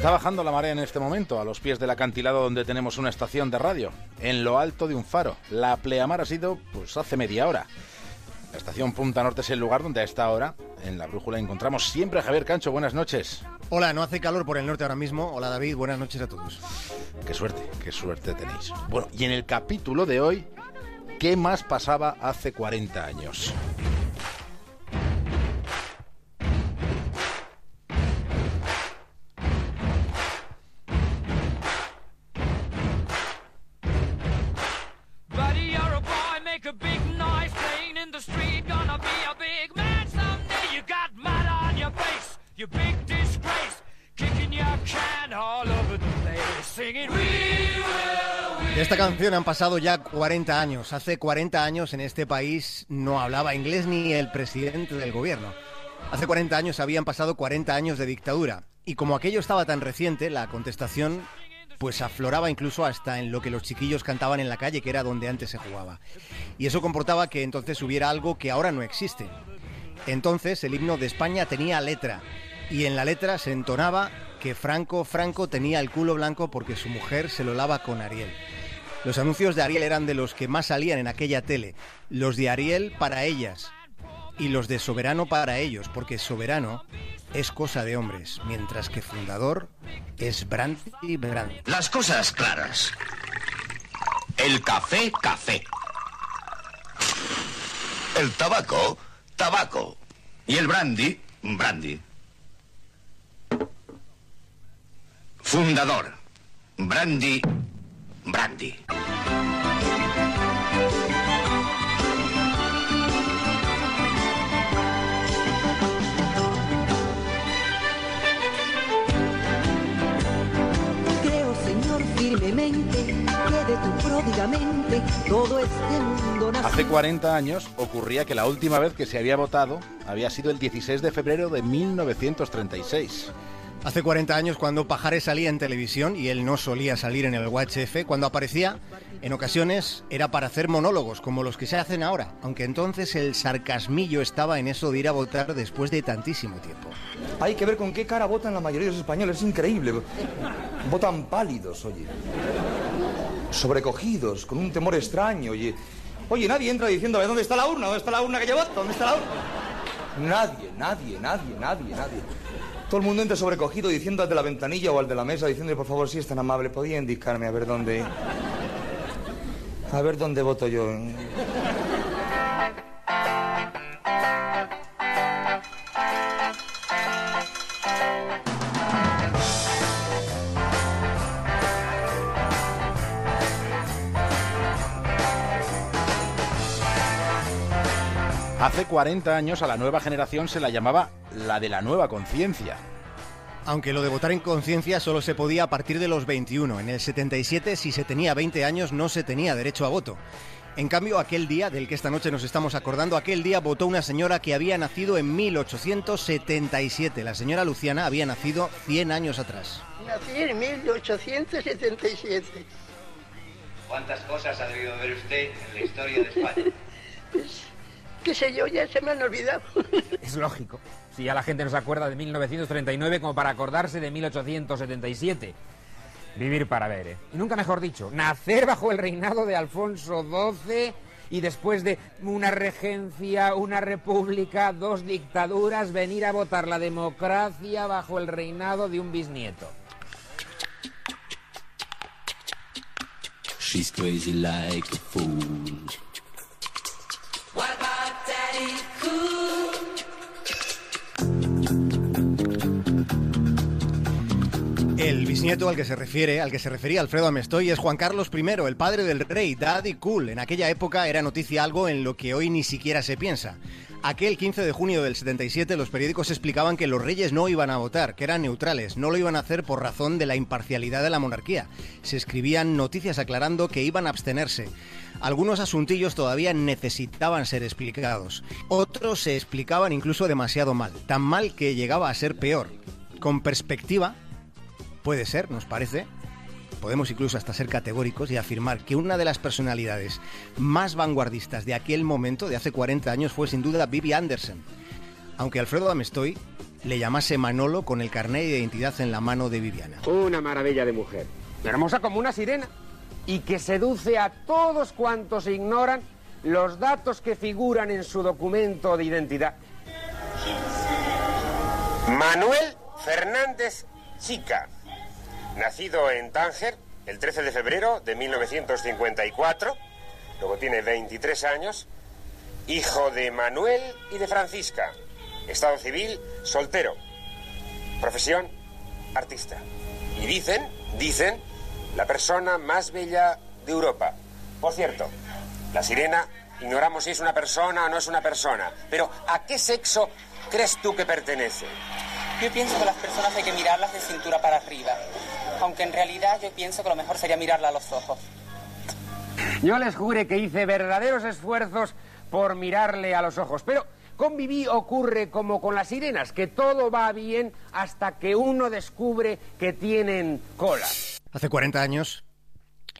Está bajando la marea en este momento, a los pies del acantilado donde tenemos una estación de radio, en lo alto de un faro. La pleamar ha sido, pues, hace media hora. La estación Punta Norte es el lugar donde a esta hora, en la brújula, encontramos siempre a Javier Cancho. Buenas noches. Hola, no hace calor por el norte ahora mismo. Hola David, buenas noches a todos. Qué suerte, qué suerte tenéis. Bueno, y en el capítulo de hoy, ¿qué más pasaba hace 40 años? De esta canción han pasado ya 40 años. Hace 40 años en este país no hablaba inglés ni el presidente del gobierno. Hace 40 años habían pasado 40 años de dictadura. Y como aquello estaba tan reciente, la contestación pues afloraba incluso hasta en lo que los chiquillos cantaban en la calle, que era donde antes se jugaba. Y eso comportaba que entonces hubiera algo que ahora no existe. Entonces el himno de España tenía letra, y en la letra se entonaba que Franco Franco tenía el culo blanco porque su mujer se lo lava con Ariel. Los anuncios de Ariel eran de los que más salían en aquella tele, los de Ariel para ellas y los de Soberano para ellos, porque Soberano es cosa de hombres, mientras que Fundador es Brandy Brandy. Las cosas claras. El café, café. El tabaco, tabaco. Y el brandy, brandy. Fundador. Brandy, brandy. Creo, Señor, firmemente que de tu pródigamente todo este mundo nació. Hace 40 años ocurría que la última vez que se había votado había sido el 16 de febrero de 1936. Hace 40 años cuando Pajares salía en televisión y él no solía salir en el UHF, cuando aparecía, en ocasiones era para hacer monólogos como los que se hacen ahora, aunque entonces el sarcasmillo estaba en eso de ir a votar después de tantísimo tiempo. Hay que ver con qué cara votan la mayoría de los españoles, es increíble. Votan pálidos, oye. Sobrecogidos, con un temor extraño, oye. Oye, nadie entra diciendo, "A ver, ¿dónde está la urna? ¿Dónde está la urna que yo? ¿Dónde está la urna? Nadie, nadie, nadie, nadie, nadie. Todo el mundo entra sobrecogido diciendo al de la ventanilla o al de la mesa, diciendo, por favor, si es tan amable, podía indicarme a ver dónde... A ver dónde voto yo. Hace 40 años a la nueva generación se la llamaba la de la nueva conciencia. Aunque lo de votar en conciencia solo se podía a partir de los 21. En el 77, si se tenía 20 años, no se tenía derecho a voto. En cambio, aquel día, del que esta noche nos estamos acordando, aquel día votó una señora que había nacido en 1877. La señora Luciana había nacido 100 años atrás. Nací en 1877. ¿Cuántas cosas ha debido ver usted en la historia de España? Qué sé yo, ya se me han olvidado. Es lógico. Si ya la gente no se acuerda de 1939 como para acordarse de 1877. Vivir para ver, ¿eh? Y nunca mejor dicho, nacer bajo el reinado de Alfonso XII y después de una regencia, una república, dos dictaduras, venir a votar la democracia bajo el reinado de un bisnieto. She's crazy like a fool. El bisnieto al que se refiere, al que se refería Alfredo Amestoy, es Juan Carlos I, el padre del rey, Daddy Cool. En aquella época era noticia algo en lo que hoy ni siquiera se piensa. Aquel 15 de junio del 77 los periódicos explicaban que los reyes no iban a votar, que eran neutrales, no lo iban a hacer por razón de la imparcialidad de la monarquía. Se escribían noticias aclarando que iban a abstenerse. Algunos asuntillos todavía necesitaban ser explicados. Otros se explicaban incluso demasiado mal, tan mal que llegaba a ser peor. Con perspectiva, puede ser, nos parece, podemos incluso hasta ser categóricos y afirmar que una de las personalidades más vanguardistas de aquel momento, de hace 40 años, fue sin duda Bibi Anderson. Aunque Alfredo Amestoy le llamase Manolo con el carnet de identidad en la mano de Viviana. Una maravilla de mujer. Hermosa como una sirena. Y que seduce a todos cuantos ignoran los datos que figuran en su documento de identidad. Manuel Fernández Chica, nacido en Tánger el 13 de febrero de 1954, luego tiene 23 años, hijo de Manuel y de Francisca, estado civil soltero, profesión artista. Y dicen, dicen, la persona más bella de Europa. Por cierto, la sirena, ignoramos si es una persona o no es una persona, pero ¿a qué sexo crees tú que pertenece? Yo pienso que las personas hay que mirarlas de cintura para arriba, aunque en realidad yo pienso que lo mejor sería mirarla a los ojos. Yo les jure que hice verdaderos esfuerzos por mirarle a los ojos, pero con Viví ocurre como con las sirenas, que todo va bien hasta que uno descubre que tienen cola. Hace 40 años,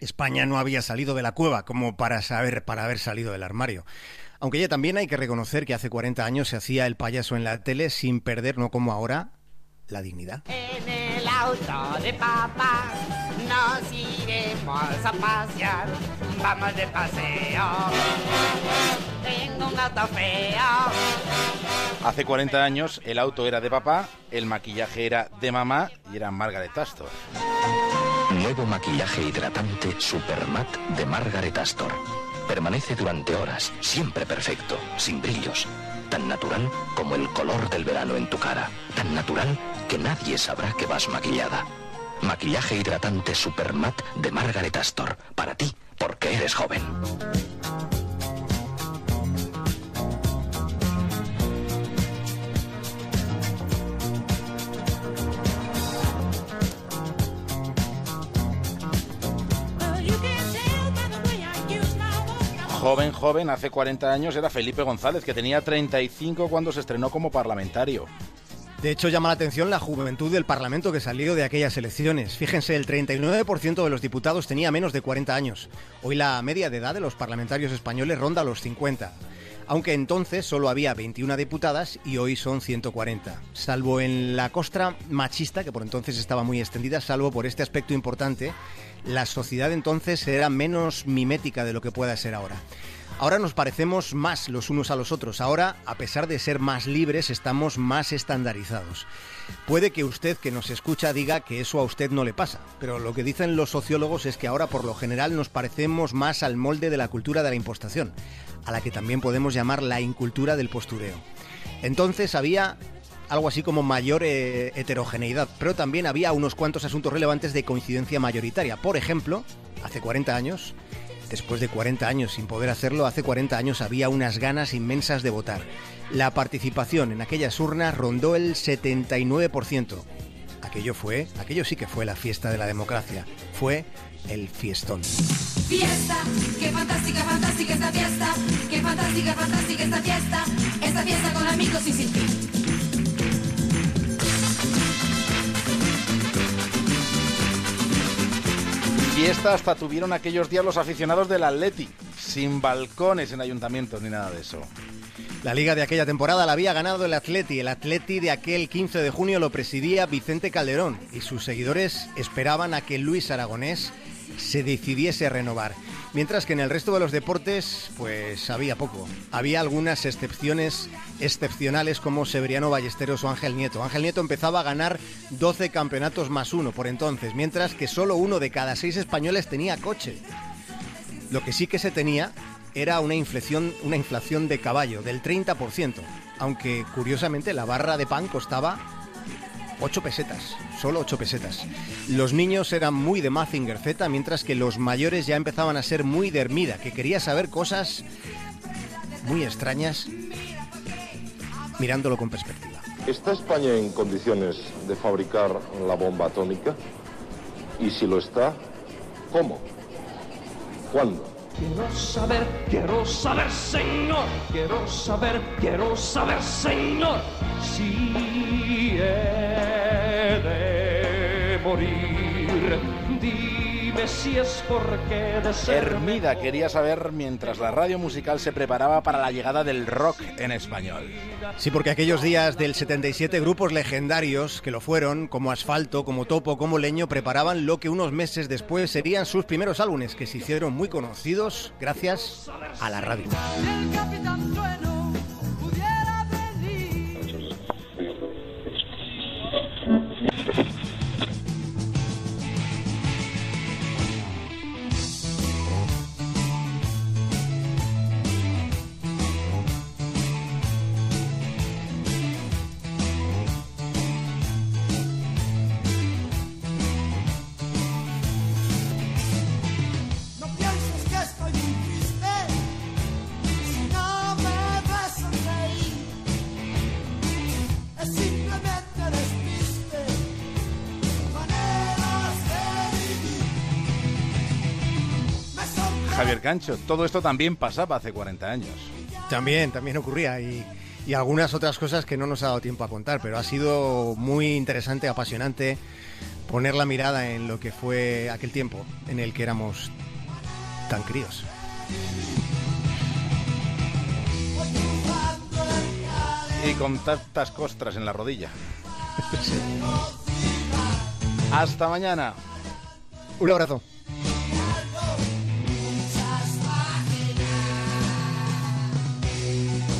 España no había salido de la cueva como para saber, para haber salido del armario. Aunque ya también hay que reconocer que hace 40 años se hacía el payaso en la tele sin perder, no como ahora, la dignidad. En el auto de papá nos iremos a pasear. Vamos de paseo. Tengo un auto feo. Hace 40 años el auto era de papá, el maquillaje era de mamá y era Margaret Astor. Nuevo maquillaje hidratante Super Matte de Margaret Astor. Permanece durante horas, siempre perfecto, sin brillos. Tan natural como el color del verano en tu cara. Tan natural que nadie sabrá que vas maquillada. Maquillaje hidratante Super Matte de Margaret Astor. Para ti, porque eres joven. Joven, joven, hace 40 años era Felipe González, que tenía 35 cuando se estrenó como parlamentario. De hecho, llama la atención la juventud del Parlamento que salió de aquellas elecciones. Fíjense, el 39% de los diputados tenía menos de 40 años. Hoy la media de edad de los parlamentarios españoles ronda los 50. Aunque entonces solo había 21 diputadas y hoy son 140. Salvo en la costra machista, que por entonces estaba muy extendida, salvo por este aspecto importante, la sociedad entonces era menos mimética de lo que pueda ser ahora. Ahora nos parecemos más los unos a los otros. Ahora, a pesar de ser más libres, estamos más estandarizados. Puede que usted que nos escucha diga que eso a usted no le pasa, pero lo que dicen los sociólogos es que ahora por lo general nos parecemos más al molde de la cultura de la impostación, a la que también podemos llamar la incultura del postureo. Entonces había algo así como mayor eh, heterogeneidad, pero también había unos cuantos asuntos relevantes de coincidencia mayoritaria. Por ejemplo, hace 40 años, después de 40 años sin poder hacerlo, hace 40 años había unas ganas inmensas de votar. La participación en aquellas urnas rondó el 79%. Aquello fue, aquello sí que fue la fiesta de la democracia. Fue el fiestón. Fiesta, qué fantástica, fantástica esta fiesta. Qué fantástica, fantástica esta fiesta. Esta fiesta con amigos y sin fin. Fiesta hasta tuvieron aquellos días los aficionados del Atleti, sin balcones en ayuntamientos ni nada de eso. La liga de aquella temporada la había ganado el Atleti. El Atleti de aquel 15 de junio lo presidía Vicente Calderón y sus seguidores esperaban a que Luis Aragonés se decidiese a renovar. Mientras que en el resto de los deportes, pues había poco. Había algunas excepciones excepcionales como Severiano Ballesteros o Ángel Nieto. Ángel Nieto empezaba a ganar 12 campeonatos más uno por entonces, mientras que solo uno de cada seis españoles tenía coche. Lo que sí que se tenía era una inflación, una inflación de caballo del 30%, aunque curiosamente la barra de pan costaba 8 pesetas, solo 8 pesetas. Los niños eran muy de Mazinger Z, mientras que los mayores ya empezaban a ser muy de Hermida, que quería saber cosas muy extrañas mirándolo con perspectiva. ¿Está España en condiciones de fabricar la bomba atómica? Y si lo está, ¿cómo? ¿Cuándo? Quiero saber, quiero saber, Señor. Quiero saber, quiero saber, Señor. Si he de morir, vive si es porque de ser Hermida quería saber mientras la radio musical se preparaba para la llegada del rock en español. Sí, porque aquellos días del 77 grupos legendarios que lo fueron, como Asfalto, como Topo, como Leño, preparaban lo que unos meses después serían sus primeros álbumes, que se hicieron muy conocidos gracias a la radio. El capitán Javier Cancho, todo esto también pasaba hace 40 años. También, también ocurría y, y algunas otras cosas que no nos ha dado tiempo a contar, pero ha sido muy interesante, apasionante poner la mirada en lo que fue aquel tiempo en el que éramos tan críos. Y con tantas costras en la rodilla. Hasta mañana. Un abrazo.